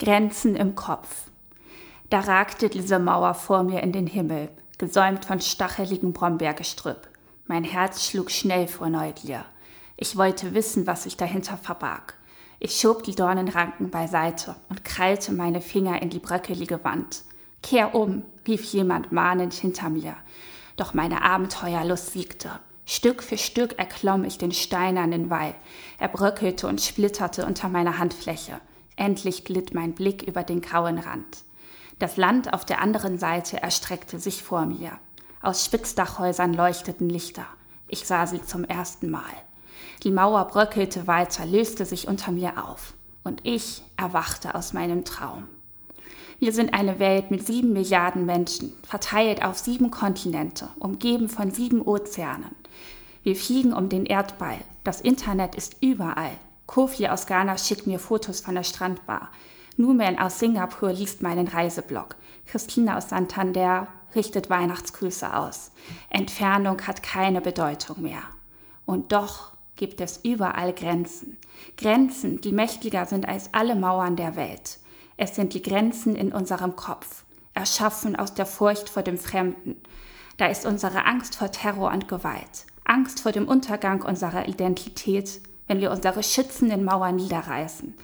Grenzen im Kopf. Da ragte diese Mauer vor mir in den Himmel, gesäumt von stacheligem Brombeergestrüpp. Mein Herz schlug schnell vor Neugier. Ich wollte wissen, was sich dahinter verbarg. Ich schob die Dornenranken beiseite und krallte meine Finger in die bröckelige Wand. Kehr um, rief jemand mahnend hinter mir. Doch meine Abenteuerlust siegte. Stück für Stück erklomm ich den steinernen Wall. Er bröckelte und splitterte unter meiner Handfläche. Endlich glitt mein Blick über den grauen Rand. Das Land auf der anderen Seite erstreckte sich vor mir. Aus Spitzdachhäusern leuchteten Lichter. Ich sah sie zum ersten Mal. Die Mauer bröckelte weiter, löste sich unter mir auf. Und ich erwachte aus meinem Traum. Wir sind eine Welt mit sieben Milliarden Menschen, verteilt auf sieben Kontinente, umgeben von sieben Ozeanen. Wir fliegen um den Erdball. Das Internet ist überall. Kofi aus Ghana schickt mir Fotos von der Strandbar. Numan aus Singapur liest meinen Reiseblog. Christina aus Santander richtet Weihnachtsgrüße aus. Entfernung hat keine Bedeutung mehr. Und doch gibt es überall Grenzen. Grenzen, die mächtiger sind als alle Mauern der Welt. Es sind die Grenzen in unserem Kopf, erschaffen aus der Furcht vor dem Fremden. Da ist unsere Angst vor Terror und Gewalt, Angst vor dem Untergang unserer Identität, wenn wir unsere schützenden Mauern niederreißen.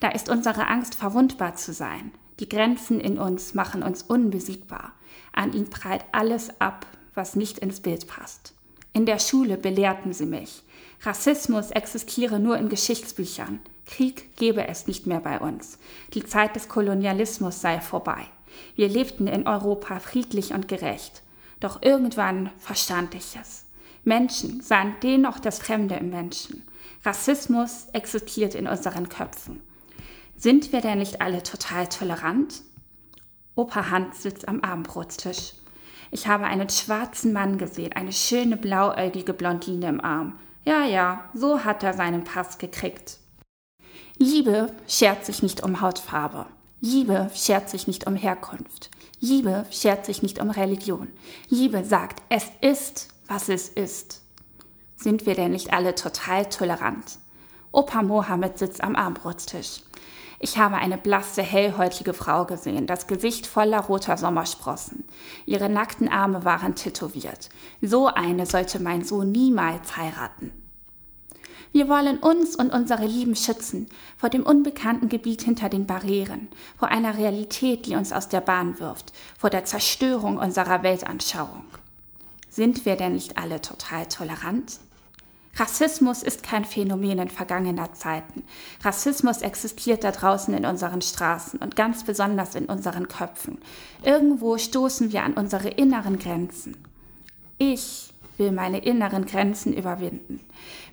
Da ist unsere Angst, verwundbar zu sein. Die Grenzen in uns machen uns unbesiegbar. An ihnen prallt alles ab, was nicht ins Bild passt. In der Schule belehrten sie mich. Rassismus existiere nur in Geschichtsbüchern. Krieg gebe es nicht mehr bei uns. Die Zeit des Kolonialismus sei vorbei. Wir lebten in Europa friedlich und gerecht. Doch irgendwann verstand ich es. Menschen sahen dennoch das Fremde im Menschen. Rassismus existiert in unseren Köpfen. Sind wir denn nicht alle total tolerant? Opa Hans sitzt am Abendbrotstisch. Ich habe einen schwarzen Mann gesehen, eine schöne blauäugige Blondine im Arm. Ja, ja, so hat er seinen Pass gekriegt. Liebe schert sich nicht um Hautfarbe. Liebe schert sich nicht um Herkunft. Liebe schert sich nicht um Religion. Liebe sagt, es ist, was es ist. Sind wir denn nicht alle total tolerant? Opa Mohammed sitzt am Armbrotstisch. Ich habe eine blasse, hellhäutige Frau gesehen, das Gesicht voller roter Sommersprossen. Ihre nackten Arme waren tätowiert. So eine sollte mein Sohn niemals heiraten. Wir wollen uns und unsere Lieben schützen vor dem unbekannten Gebiet hinter den Barrieren, vor einer Realität, die uns aus der Bahn wirft, vor der Zerstörung unserer Weltanschauung. Sind wir denn nicht alle total tolerant? Rassismus ist kein Phänomen in vergangener Zeiten. Rassismus existiert da draußen in unseren Straßen und ganz besonders in unseren Köpfen. Irgendwo stoßen wir an unsere inneren Grenzen. Ich will meine inneren Grenzen überwinden.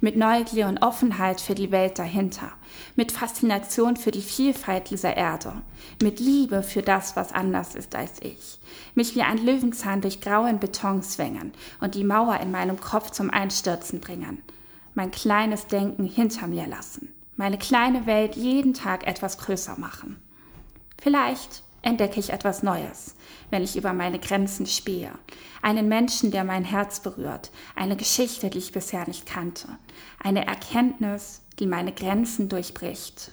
Mit Neugier und Offenheit für die Welt dahinter. Mit Faszination für die Vielfalt dieser Erde. Mit Liebe für das, was anders ist als ich. Mich wie ein Löwenzahn durch grauen Beton zwängen und die Mauer in meinem Kopf zum Einstürzen bringen mein kleines Denken hinter mir lassen, meine kleine Welt jeden Tag etwas größer machen. Vielleicht entdecke ich etwas Neues, wenn ich über meine Grenzen spähe, einen Menschen, der mein Herz berührt, eine Geschichte, die ich bisher nicht kannte, eine Erkenntnis, die meine Grenzen durchbricht.